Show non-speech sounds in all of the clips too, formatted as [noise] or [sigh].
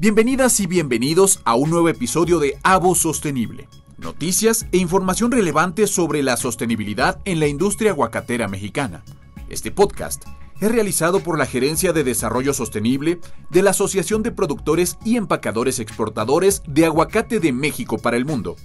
Bienvenidas y bienvenidos a un nuevo episodio de Avo Sostenible. Noticias e información relevante sobre la sostenibilidad en la industria aguacatera mexicana. Este podcast es realizado por la Gerencia de Desarrollo Sostenible de la Asociación de Productores y Empacadores Exportadores de Aguacate de México para el Mundo.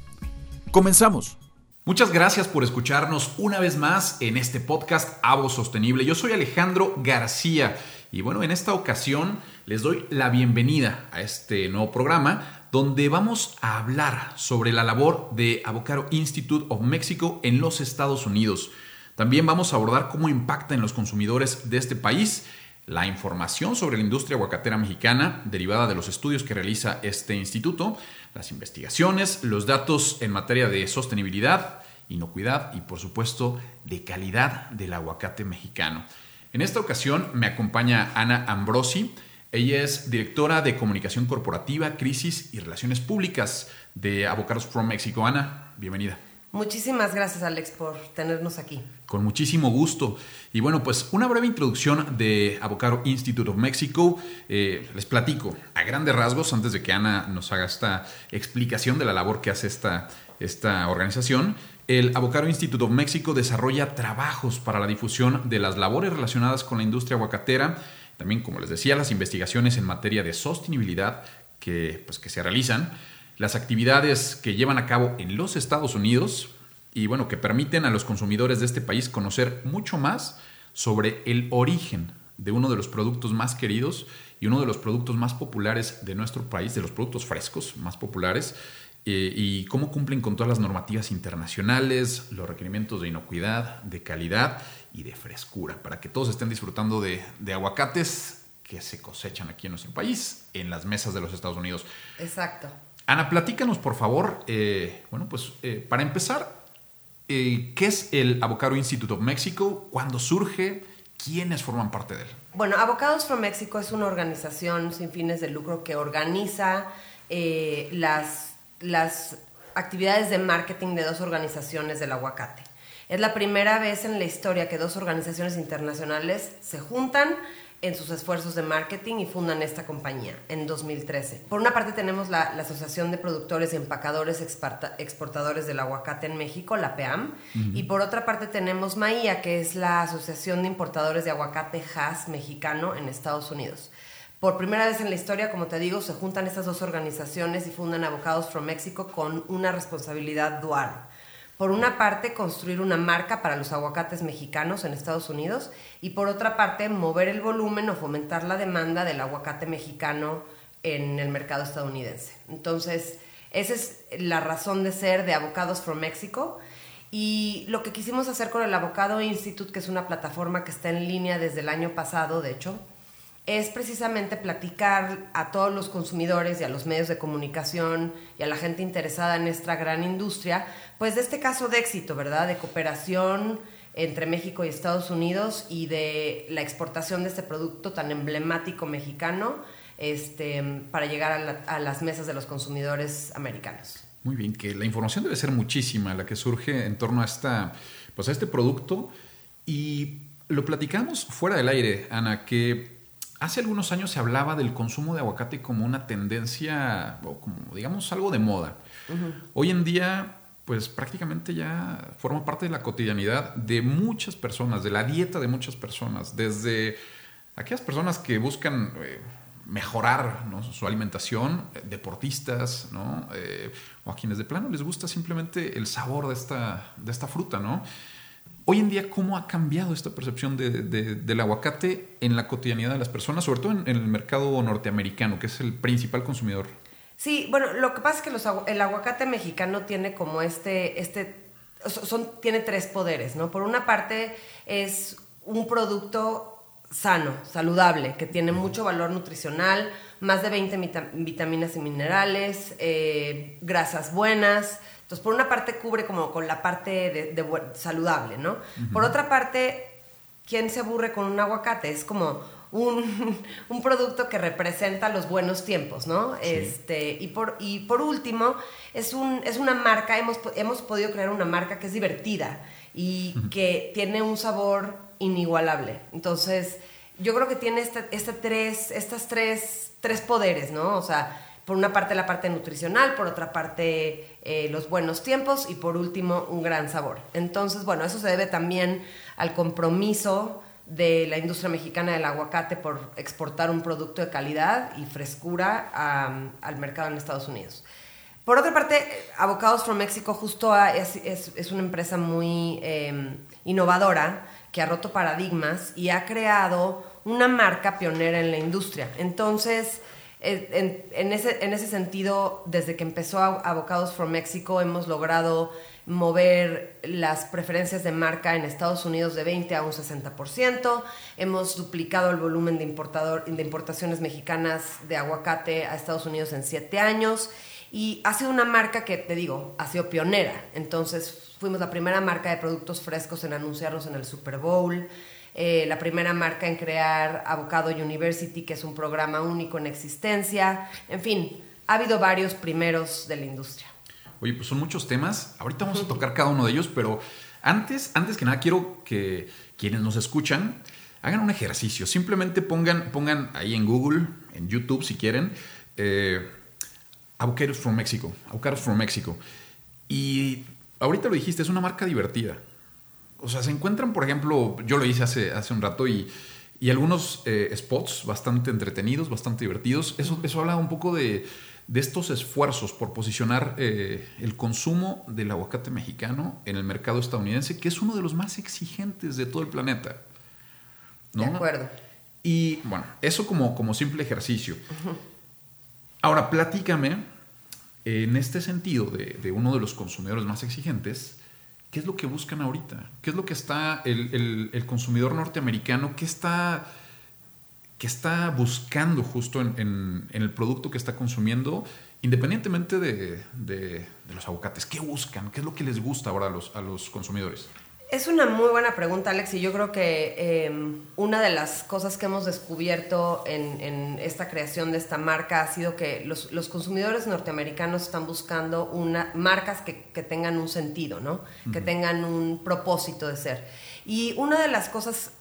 Comenzamos. Muchas gracias por escucharnos una vez más en este podcast Avo Sostenible. Yo soy Alejandro García y bueno, en esta ocasión les doy la bienvenida a este nuevo programa donde vamos a hablar sobre la labor de Avocado Institute of Mexico en los Estados Unidos. También vamos a abordar cómo impacta en los consumidores de este país la información sobre la industria aguacatera mexicana derivada de los estudios que realiza este instituto, las investigaciones, los datos en materia de sostenibilidad, inocuidad y por supuesto de calidad del aguacate mexicano. En esta ocasión me acompaña Ana Ambrosi. Ella es directora de comunicación corporativa, crisis y relaciones públicas de Avocados from Mexico. Ana, bienvenida. Muchísimas gracias Alex por tenernos aquí. Con muchísimo gusto. Y bueno, pues una breve introducción de Avocado Institute of Mexico. Eh, les platico a grandes rasgos antes de que Ana nos haga esta explicación de la labor que hace esta, esta organización. El Avocado Institute of Mexico desarrolla trabajos para la difusión de las labores relacionadas con la industria aguacatera. También, como les decía, las investigaciones en materia de sostenibilidad que, pues, que se realizan las actividades que llevan a cabo en los Estados Unidos y bueno, que permiten a los consumidores de este país conocer mucho más sobre el origen de uno de los productos más queridos y uno de los productos más populares de nuestro país, de los productos frescos más populares, eh, y cómo cumplen con todas las normativas internacionales, los requerimientos de inocuidad, de calidad y de frescura, para que todos estén disfrutando de, de aguacates que se cosechan aquí en nuestro país, en las mesas de los Estados Unidos. Exacto. Ana, platícanos, por favor, eh, bueno, pues eh, para empezar, eh, ¿qué es el Avocado Institute of Mexico? ¿Cuándo surge? ¿Quiénes forman parte de él? Bueno, Avocados from Mexico es una organización sin fines de lucro que organiza las, las actividades de marketing de dos organizaciones del aguacate. Es la primera vez en la historia que dos organizaciones internacionales se juntan en sus esfuerzos de marketing y fundan esta compañía en 2013. Por una parte tenemos la, Asociación de Productores y Empacadores Exportadores del Aguacate en México, la PEAM, y por otra parte tenemos MAIA, que es la Asociación de Importadores de Aguacate Haas mexicano en Estados Unidos. Por primera vez en la historia, como te digo, se juntan estas dos organizaciones y fundan Avocados from Mexico con una responsabilidad dual por una parte, construir una marca para los aguacates mexicanos en Estados Unidos y por otra parte, mover el volumen o fomentar la demanda del aguacate mexicano en el mercado estadounidense. Entonces, esa es la razón de ser de Avocados for Mexico. Y lo que quisimos hacer con el Avocado Institute, que es una plataforma que está en línea desde el año pasado, de hecho, es precisamente platicar a todos los consumidores y a los medios de comunicación y a la gente interesada en esta gran industria, pues de este caso de éxito, ¿verdad? De cooperación entre México y Estados Unidos y de la exportación de este producto tan emblemático mexicano este, para llegar a, las mesas de los consumidores americanos. Muy bien, que la información debe ser muchísima la que surge en torno a, esta, pues a este producto y lo platicamos fuera del aire, Ana, que Hace algunos años se hablaba del consumo de aguacate como una tendencia, o como digamos algo de moda. Hoy en día, pues prácticamente ya forma parte de la cotidianidad de muchas personas, de la dieta de muchas personas, desde aquellas personas que buscan eh, mejorar su alimentación, eh, deportistas, ¿no? Eh, o a quienes de plano les gusta simplemente el sabor de esta, de esta fruta, ¿no? Hoy en día, ¿cómo ha cambiado esta percepción del aguacate en la cotidianidad de las personas, sobre todo en, el mercado norteamericano, que es el principal consumidor? Sí, bueno, lo que pasa es que el aguacate mexicano tiene como este, este son, tiene tres poderes, ¿no? Por una parte es un producto sano, saludable, que tiene mucho valor nutricional, más de 20 vitaminas y minerales, eh, grasas buenas, entonces, por una parte cubre como con la parte de, saludable, ¿no? Por otra parte, ¿quién se aburre con un aguacate? Es como un, [laughs] producto que representa los buenos tiempos, ¿no? Este, y, por, y por último, es, un, es una marca, hemos, hemos podido crear una marca que es divertida y que tiene un sabor inigualable. Entonces, yo creo que tiene este, este tres, estas tres, tres poderes, ¿no? O sea, por una parte la parte nutricional, por otra parte eh, los buenos tiempos y por último un gran sabor. Entonces, bueno, eso se debe también al compromiso de la industria mexicana del aguacate por exportar un producto de calidad y frescura al mercado en Estados Unidos. Por otra parte, Avocados from Mexico justo es, es, una empresa muy em, innovadora que ha roto paradigmas y ha creado una marca pionera en la industria. Entonces, en, ese, en ese sentido, desde que empezó Avocados from Mexico, hemos logrado mover las preferencias de marca en Estados Unidos de 20 a un 60%. Hemos duplicado el volumen de, importador, de importaciones mexicanas de aguacate a Estados Unidos en 7 años. Y ha sido una marca que, te digo, ha sido pionera. Entonces, fuimos la primera marca de productos frescos en anunciarnos en el Super Bowl. Eh, la primera marca en crear Avocado University, que es un programa único en existencia. En fin, ha habido varios primeros de la industria. Oye, pues son muchos temas. Ahorita vamos a [laughs] tocar cada uno de ellos, pero antes, antes que nada quiero que quienes nos escuchan hagan un ejercicio. Simplemente pongan, pongan ahí en Google, en YouTube si quieren, eh, Avocados from Mexico. Avocados from Mexico. Y ahorita lo dijiste, es una marca divertida. O sea, se encuentran, por ejemplo, yo lo hice hace, hace un rato y, algunos eh, spots bastante entretenidos, bastante divertidos. Eso, eso habla un poco de, estos esfuerzos por posicionar eh, el consumo del aguacate mexicano en el mercado estadounidense, que es uno de los más exigentes de todo el planeta. De acuerdo. Y bueno, eso como, como simple ejercicio. Ahora, platícame, en este sentido de, de uno de los consumidores más exigentes, ¿Qué es lo que buscan ahorita? ¿Qué es lo que está el, consumidor norteamericano, qué está, qué está buscando justo en, el producto que está consumiendo, independientemente de, los aguacates? ¿Qué buscan? ¿Qué es lo que les gusta ahora a los consumidores? Es una muy buena pregunta, Alex, y yo creo que em, una de las cosas que hemos descubierto en, esta creación de esta marca ha sido que los, consumidores norteamericanos están buscando una, marcas que, tengan un sentido, ¿no? Que tengan un propósito de ser. Y una de las cosas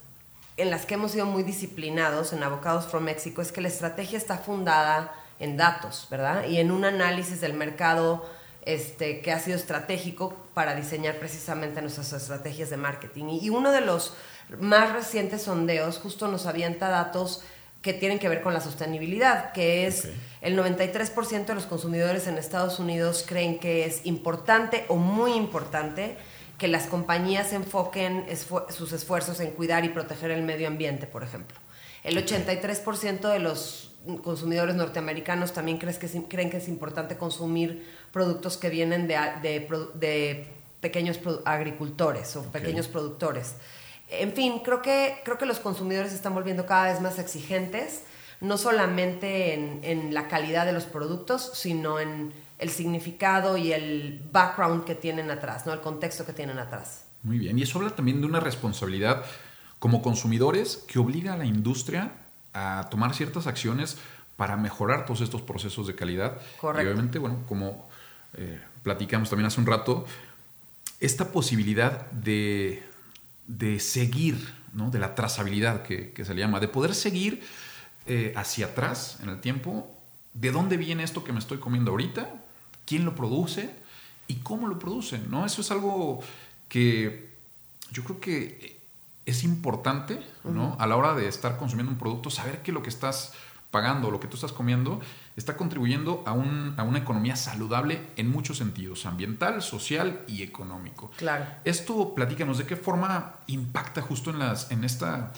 en las que hemos sido muy disciplinados en Avocados from Mexico es que la estrategia está fundada en datos, ¿verdad? Y en un análisis del mercado este, que ha sido estratégico para diseñar precisamente nuestras estrategias de marketing. Y, uno de los más recientes sondeos justo nos avienta datos que tienen que ver con la sostenibilidad, que es el 93% de los consumidores en Estados Unidos creen que es importante o muy importante que las compañías enfoquen sus esfuerzos en cuidar y proteger el medio ambiente, por ejemplo. El 83% de los consumidores norteamericanos también creen que, es, creen que es importante consumir productos que vienen de, de, pequeños agricultores o pequeños productores. En fin, creo que, creo que los consumidores se están volviendo cada vez más exigentes, no solamente en, en la calidad de los productos, sino en el significado y el background que tienen atrás, ¿no? el contexto que tienen atrás. Muy bien, y eso habla también de una responsabilidad como consumidores que obliga a la industria a tomar ciertas acciones para mejorar todos estos procesos de calidad. Correcto. Y obviamente, bueno, como eh, platicamos también hace un rato, esta posibilidad de, de seguir, ¿no? de la trazabilidad que, que, se le llama, de poder seguir eh, hacia atrás en el tiempo, de dónde viene esto que me estoy comiendo ahorita, quién lo produce y cómo lo producen. ¿no? Eso es algo que yo creo que es importante, ¿no? A la hora de estar consumiendo un producto, saber que lo que estás pagando, lo que tú estás comiendo, está contribuyendo a, un, a una economía saludable en muchos sentidos, ambiental, social y económico. Claro. Esto, platícanos, ¿de qué forma impacta justo en, las, en, esta,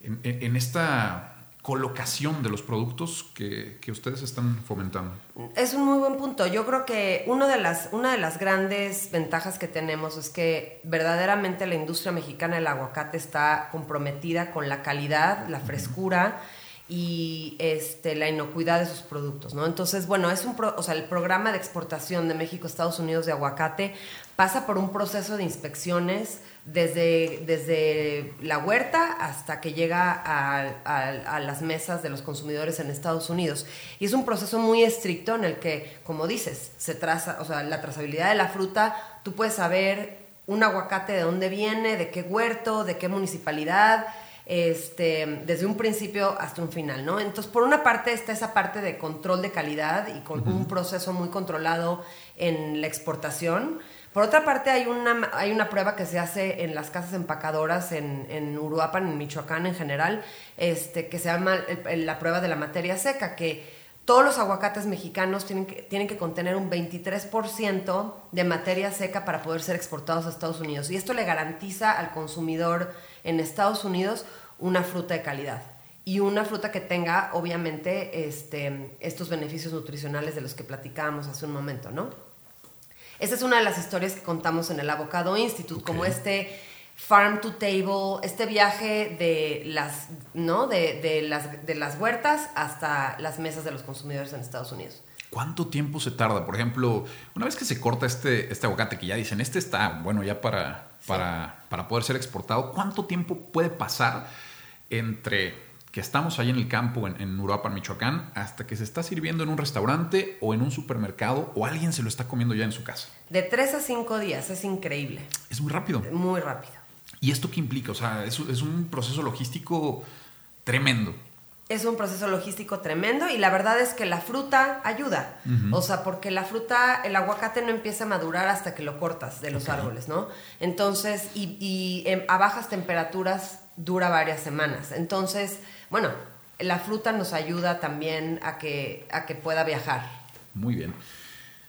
en esta colocación de los productos que, ustedes están fomentando? Es un muy buen punto. Yo creo que una de, las, una de las grandes ventajas que tenemos es que verdaderamente la industria mexicana del aguacate está comprometida con la calidad, la frescura y este, la inocuidad de sus productos, ¿no? Entonces, bueno, es un o sea, el programa de exportación de México a Estados Unidos de aguacate pasa por un proceso de inspecciones desde, desde la huerta hasta que llega a, las mesas de los consumidores en Estados Unidos. Y es un proceso muy estricto en el que, como dices, se traza, o sea, la trazabilidad de la fruta, tú puedes saber un aguacate de dónde viene, de qué huerto, de qué municipalidad, este, desde un principio hasta un final, ¿no? Entonces, por una parte está esa parte de control de calidad y con un proceso muy controlado en la exportación. Por otra parte, hay una, hay una prueba que se hace en las casas empacadoras en, en Uruapan, en Michoacán en general, este, que se llama la prueba de la materia seca, que todos los aguacates mexicanos tienen que, tienen que contener un 23% de materia seca para poder ser exportados a Estados Unidos. Y esto le garantiza al consumidor en Estados Unidos una fruta de calidad y una fruta que tenga, obviamente, este, estos beneficios nutricionales de los que platicábamos hace un momento, ¿no? Esa es una de las historias que contamos en el Avocado Institute, como este farm to table, este viaje de las, ¿no? De, las, de las huertas hasta las mesas de los consumidores en Estados Unidos. ¿Cuánto tiempo se tarda? Por ejemplo, una vez que se corta este, este aguacate que ya dicen, este está bueno ya para, para, para poder ser exportado, ¿cuánto tiempo puede pasar entre que estamos ahí en el campo en, en Uruapan, Michoacán, hasta que se está sirviendo en un restaurante o en un supermercado o alguien se lo está comiendo ya en su casa? De tres a cinco días, es increíble. Es muy rápido. Muy rápido. ¿Y esto qué implica? O sea, es, es un proceso logístico tremendo es un proceso logístico tremendo y la verdad es que la fruta ayuda. O sea, porque la fruta, el aguacate no empieza a madurar hasta que lo cortas de los árboles, ¿no? Entonces, y, a bajas temperaturas dura varias semanas. Entonces, bueno, la fruta nos ayuda también a que, a que pueda viajar. Muy bien.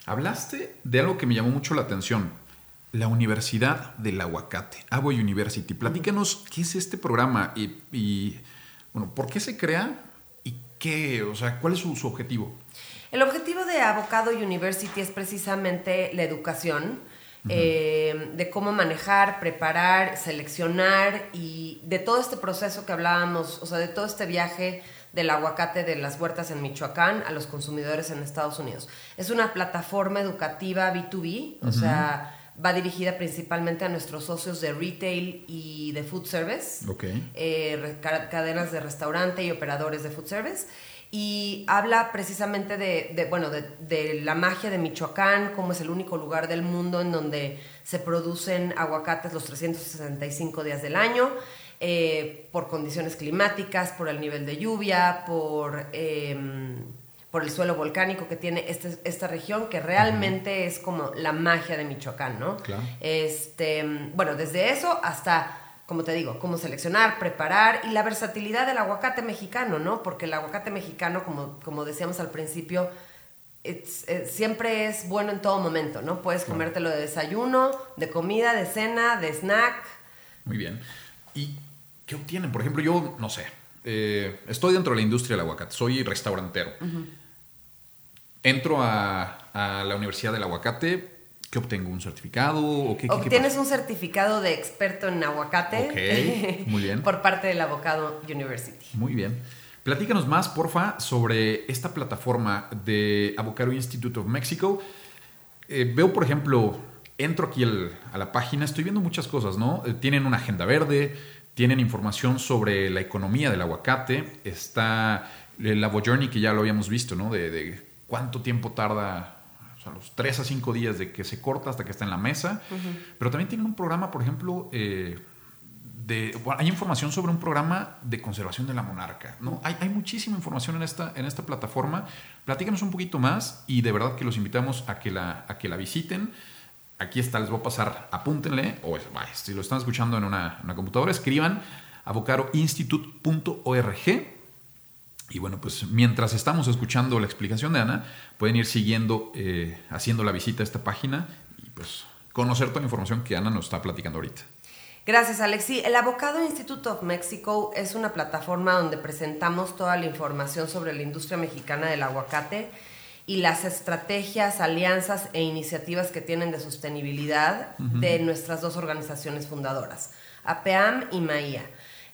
Hablaste de algo que me llamó mucho la atención. La Universidad del Aguacate, Avoy University. Platícanos qué es este programa y bueno, ¿por qué se crea y qué, o sea, cuál es su, objetivo? El objetivo de Avocado University es precisamente la educación. Eh, de cómo manejar, preparar, seleccionar y de todo este proceso que hablábamos, o sea, de todo este viaje del aguacate de las huertas en Michoacán a los consumidores en Estados Unidos. Es una plataforma educativa B2B, o sea, va dirigida principalmente a nuestros socios de retail y de food service, eh, cadenas de restaurante y operadores de food service. Y habla precisamente de, bueno, de, la magia de Michoacán, como es el único lugar del mundo en donde se producen aguacates los 365 días del año, eh, por condiciones climáticas, por el nivel de lluvia, por... Em, por el suelo volcánico que tiene este, esta región, que realmente es como la magia de Michoacán, ¿no? Claro. Este, bueno, desde eso hasta, como te digo, cómo seleccionar, preparar y la versatilidad del aguacate mexicano, ¿no? Porque el aguacate mexicano, como, como decíamos al principio, siempre es bueno en todo momento, ¿no? Puedes comértelo de desayuno, de comida, de cena, de snack. Muy bien. ¿Y qué obtienen? Por ejemplo, yo, no sé, eh, estoy dentro de la industria del aguacate, soy restaurantero entro a, la Universidad del Aguacate, ¿qué obtengo? ¿Un certificado? O qué, Obtienes un certificado de experto en aguacate muy bien. [laughs] por parte del Avocado University. Muy bien. Platícanos más, porfa, sobre esta plataforma de Avocado Institute of Mexico. Eh, veo, por ejemplo, entro aquí a la página, estoy viendo muchas cosas, ¿no? Eh, tienen una agenda verde, tienen información sobre la economía del aguacate, está el Avo Journey, que ya lo habíamos visto, ¿no? de cuánto tiempo tarda, o sea, los tres a cinco días de que se corta hasta que está en la mesa. Pero también tienen un programa, por ejemplo, eh, de, hay información sobre un programa de conservación de la monarca. ¿no? Hay, hay, muchísima información en esta, en esta plataforma. Platícanos un poquito más y de verdad que los invitamos a que la, a que la visiten. Aquí está, les voy a pasar, apúntenle, o si lo están escuchando en una, una computadora, escriban avocaroinstitute.org y bueno, pues mientras estamos escuchando la explicación de Ana, pueden ir siguiendo, eh, haciendo la visita a esta página y pues conocer toda la información que Ana nos está platicando ahorita. Gracias, Alexi. El Avocado Institute of Mexico es una plataforma donde presentamos toda la información sobre la industria mexicana del aguacate y las estrategias, alianzas e iniciativas que tienen de sostenibilidad de nuestras dos organizaciones fundadoras, APEAM y MAIA.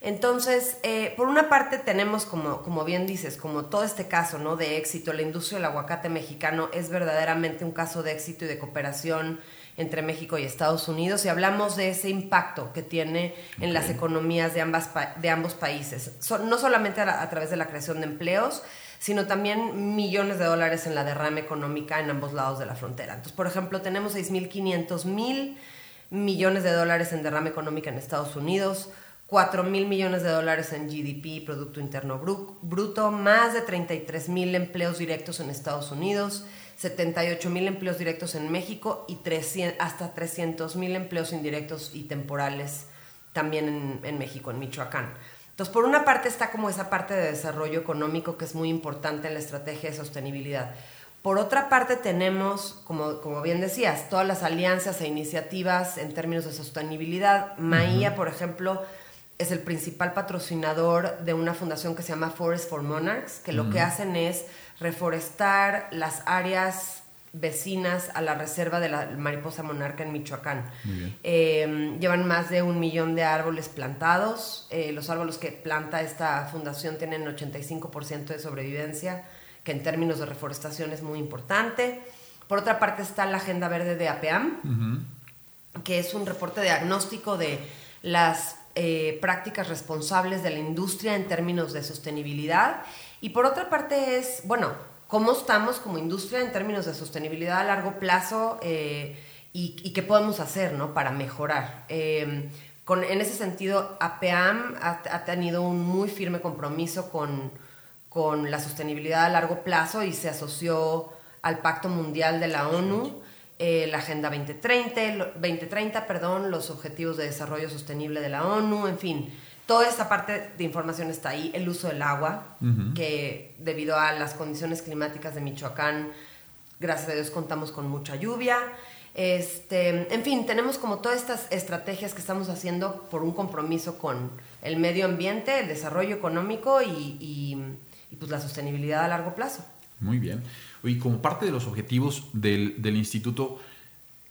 Entonces, eh, por una parte tenemos, como, como bien dices, como todo este caso ¿no? de éxito, la industria del aguacate mexicano es verdaderamente un caso de éxito y de cooperación entre México y Estados Unidos y hablamos de ese impacto que tiene en las economías de, ambas, de ambos países, no solamente a, través de la creación de empleos, sino también millones de dólares en la derrama económica en ambos lados de la frontera. Entonces, por ejemplo, tenemos 6.500 mil millones de dólares en derrama económica en Estados Unidos, 4 mil millones de dólares en GDP, Producto Interno Bruto, más de 33 mil empleos directos en Estados Unidos, 78 mil empleos directos en México y 300, hasta 300 mil empleos indirectos y temporales también en, en, México, en Michoacán. Entonces, por una parte está como esa parte de desarrollo económico que es muy importante en la estrategia de sostenibilidad. Por otra parte tenemos, como, como bien decías, todas las alianzas e iniciativas en términos de sostenibilidad. Maía, por ejemplo, es el principal patrocinador de una fundación que se llama Forest for Monarchs, que lo que hacen es reforestar las áreas vecinas a la reserva de la mariposa monarca en Michoacán. Eh, llevan más de un millón de árboles plantados. Eh, los árboles que planta esta fundación tienen 85% de sobrevivencia, que en términos de reforestación es muy importante. Por otra parte está la Agenda Verde de APEAM, que es un reporte diagnóstico de las eh, prácticas responsables de la industria en términos de sostenibilidad. Y por otra parte es, bueno, cómo estamos como industria en términos de sostenibilidad a largo plazo eh, y, qué podemos hacer ¿no? para mejorar. Eh, con, en ese sentido, APEAM ha, ha, tenido un muy firme compromiso con, con la sostenibilidad a largo plazo y se asoció al Pacto Mundial de la ONU eh, la Agenda 2030, 2030, perdón, los Objetivos de Desarrollo Sostenible de la ONU, en fin, toda esta parte de información está ahí, el uso del agua, que debido a las condiciones climáticas de Michoacán, gracias a Dios contamos con mucha lluvia. Este, en fin, tenemos como todas estas estrategias que estamos haciendo por un compromiso con el medio ambiente, el desarrollo económico y, y pues la sostenibilidad a largo plazo. Muy bien. Y como parte de los objetivos del, del instituto,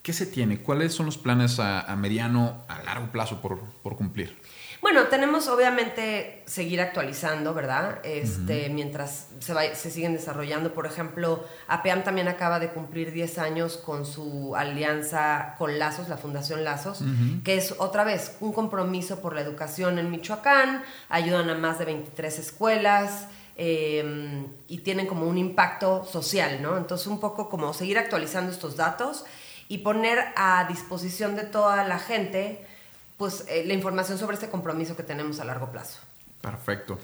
¿qué se tiene? ¿Cuáles son los planes a, mediano, a largo plazo por, por, cumplir? Bueno, tenemos obviamente seguir actualizando, ¿verdad? Este, Mientras se, va, se siguen desarrollando. Por ejemplo, APEAM también acaba de cumplir 10 años con su alianza con Lazos, la Fundación Lazos, que es otra vez un compromiso por la educación en Michoacán. Ayudan a más de 23 escuelas. Em, y tienen como un impacto social, ¿no? Entonces un poco como seguir actualizando estos datos y poner a disposición de toda la gente pues eh, la información sobre este compromiso que tenemos a largo plazo. Perfecto.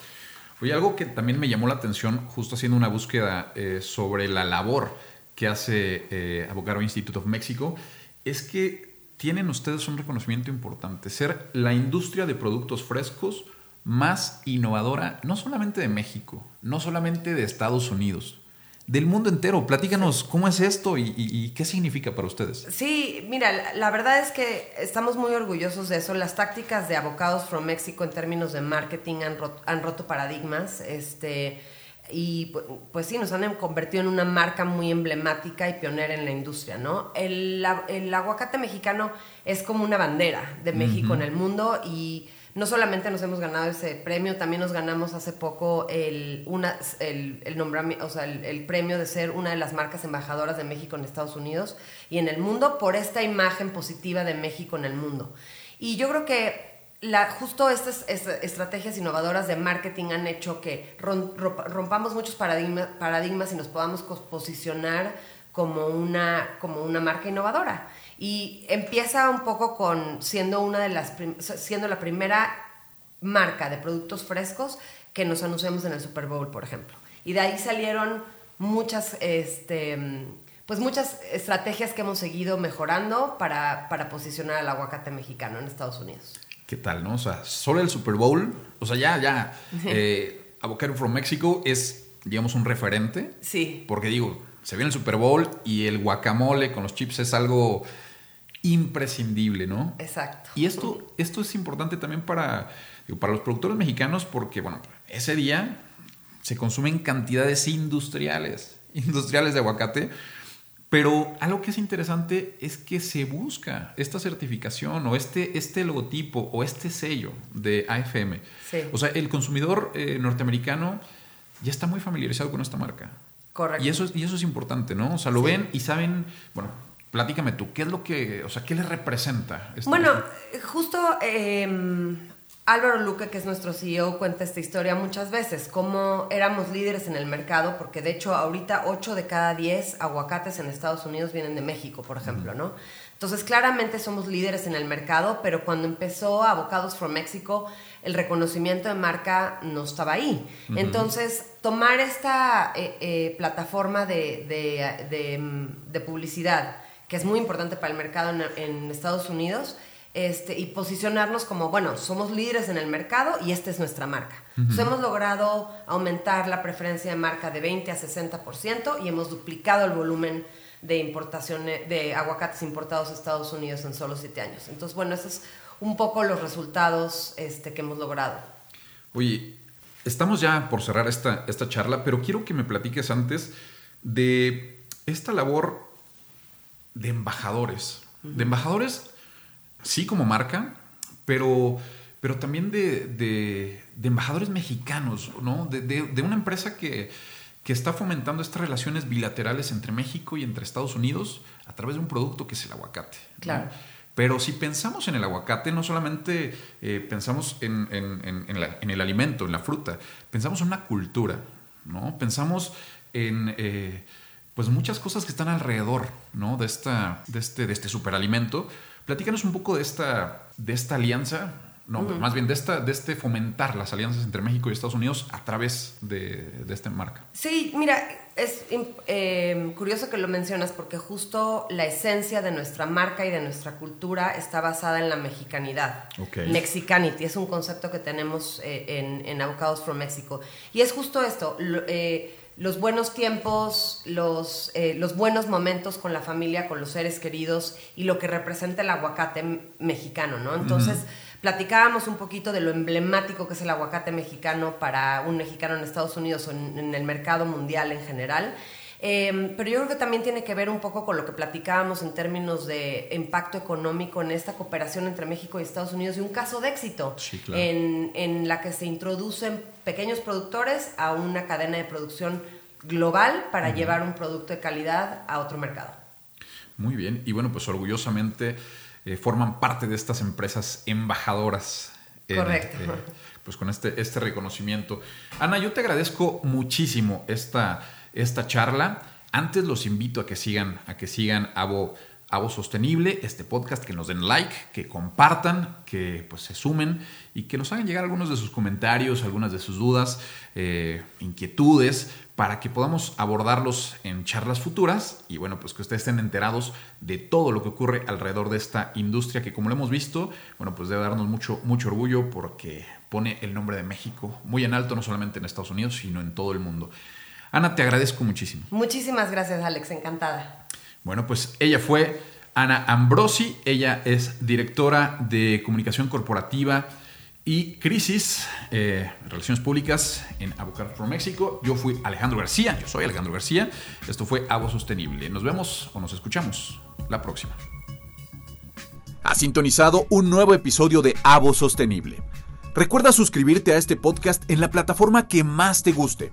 Oye, algo que también me llamó la atención justo haciendo una búsqueda eh, sobre la labor que hace eh, Abogado Institute of Mexico es que tienen ustedes un reconocimiento importante, ser la industria de productos frescos más innovadora, no solamente de México, no solamente de Estados Unidos, del mundo entero. Platícanos cómo es esto y, qué significa para ustedes. Sí, mira, la, verdad es que estamos muy orgullosos de eso. Las tácticas de Abocados from México en términos de marketing han, han roto paradigmas. Este, y pues sí, nos han convertido en una marca muy emblemática y pionera en la industria, ¿no? El, el aguacate mexicano es como una bandera de México en el mundo y no solamente nos hemos ganado ese premio, también nos ganamos hace poco el, una, el, el, nombramiento, o sea, el, premio de ser una de las marcas embajadoras de México en Estados Unidos y en el mundo por esta imagen positiva de México en el mundo. Y yo creo que la, justo estas, estrategias innovadoras de marketing han hecho que rompamos muchos paradigmas, paradigmas y nos podamos posicionar como una, como una marca innovadora. Y empieza un poco con siendo una de las siendo la primera marca de productos frescos que nos anunciamos en el Super Bowl, por ejemplo. Y de ahí salieron muchas este pues muchas estrategias que hemos seguido mejorando para, para posicionar al aguacate mexicano en Estados Unidos. ¿Qué tal, no? O sea, solo el Super Bowl, o sea, ya, ya, eh, Avocado from Mexico es, digamos, un referente. Sí. Porque digo, se viene el Super Bowl y el guacamole con los chips es algo imprescindible, ¿no? Exacto. Y esto, esto es importante también para, para los productores mexicanos porque, bueno, ese día se consumen cantidades industriales, [laughs] industriales de aguacate, pero algo que es interesante es que se busca esta certificación o este, este logotipo o este sello de AFM. O sea, el consumidor eh, norteamericano ya está muy familiarizado con esta marca. Correcto. Y eso, y eso es importante, ¿no? O sea, lo ven y saben, bueno, Platícame tú, ¿qué es lo que, o sea, qué le representa? bueno, justo em, Álvaro Luque, que es nuestro CEO, cuenta esta historia muchas veces, cómo éramos líderes en el mercado, porque de hecho ahorita 8 de cada 10 aguacates en Estados Unidos vienen de México, por ejemplo, ¿no? Entonces claramente somos líderes en el mercado, pero cuando empezó Avocados for Mexico, el reconocimiento de marca no estaba ahí. Entonces, tomar esta eh, eh, plataforma de, mm, de, publicidad, que es muy importante para el mercado en, en Estados Unidos, este, y posicionarnos como, bueno, somos líderes en el mercado y esta es nuestra marca. hemos logrado aumentar la preferencia de marca de 20 a 60% y hemos duplicado el volumen de importación de aguacates importados a Estados Unidos en solo 7 años. Entonces, bueno, esos es un poco los resultados este, que hemos logrado. Oye, estamos ya por cerrar esta, esta charla, pero quiero que me platiques antes de esta labor de embajadores. De embajadores sí como marca, pero, pero también de, embajadores mexicanos, ¿no? De, una empresa que, está fomentando estas relaciones bilaterales entre México y entre Estados Unidos a través de un producto que es el aguacate. Claro. Pero si pensamos en el aguacate, no solamente eh, pensamos en, el alimento, en la fruta, pensamos en una cultura, ¿no? Pensamos en eh, pues muchas cosas que están alrededor ¿no? de, esta, de, este, de este superalimento Platícanos un poco de esta, de esta alianza, no, más bien de, esta, de este fomentar las alianzas entre México y Estados Unidos a través de, de esta marca. Sí, mira, es eh, curioso que lo mencionas porque justo la esencia de nuestra marca y de nuestra cultura está basada en la mexicanidad. Mexicanity es un concepto que tenemos eh, en, en Avocados from Mexico. Y es justo esto. eh, los buenos tiempos, los, eh, los buenos momentos con la familia, con los seres queridos y lo que representa el aguacate mexicano, ¿no? Entonces, platicábamos un poquito de lo emblemático que es el aguacate mexicano para un mexicano en Estados Unidos o en, el mercado mundial en general. Em, pero yo creo que también tiene que ver un poco con lo que platicábamos en términos de impacto económico en esta cooperación entre México y Estados Unidos y un caso de éxito en, en la que se introducen pequeños productores a una cadena de producción global para llevar un producto de calidad a otro mercado. Muy bien, y bueno, pues orgullosamente eh, forman parte de estas empresas embajadoras. Correcto. Eh, pues con este, este reconocimiento. Ana, yo te agradezco muchísimo esta, esta charla. Antes los invito a que sigan, a que sigan Avo, Avo Sostenible, este podcast, que nos den like, que compartan, que pues se sumen y que nos hagan llegar algunos de sus comentarios, algunas de sus dudas, eh, inquietudes, para que podamos abordarlos en charlas futuras y bueno, pues que ustedes estén enterados de todo lo que ocurre alrededor de esta industria que como lo hemos visto, bueno, pues debe darnos mucho, mucho orgullo porque pone el nombre de México muy en alto, no solamente en Estados Unidos, sino en todo el mundo. Ana, te agradezco muchísimo. Muchísimas gracias, Alex, encantada. Bueno, pues ella fue Ana Ambrosi, ella es directora de comunicación corporativa y Crisis, eh, Relaciones Públicas en Avocados for México. Yo fui Alejandro García, yo soy Alejandro García. Esto fue Avo Sostenible. Nos vemos o nos escuchamos la próxima. Ha sintonizado un nuevo episodio de Avo Sostenible. Recuerda suscribirte a este podcast en la plataforma que más te guste.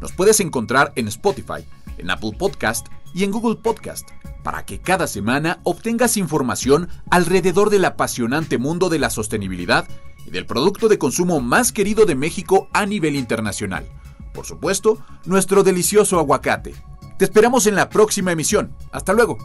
Nos puedes encontrar en Spotify, en Apple Podcast y en Google Podcast para que cada semana obtengas información alrededor del apasionante mundo de la sostenibilidad y del producto de consumo más querido de México a nivel internacional. Por supuesto, nuestro delicioso aguacate. Te esperamos en la próxima emisión. Hasta luego.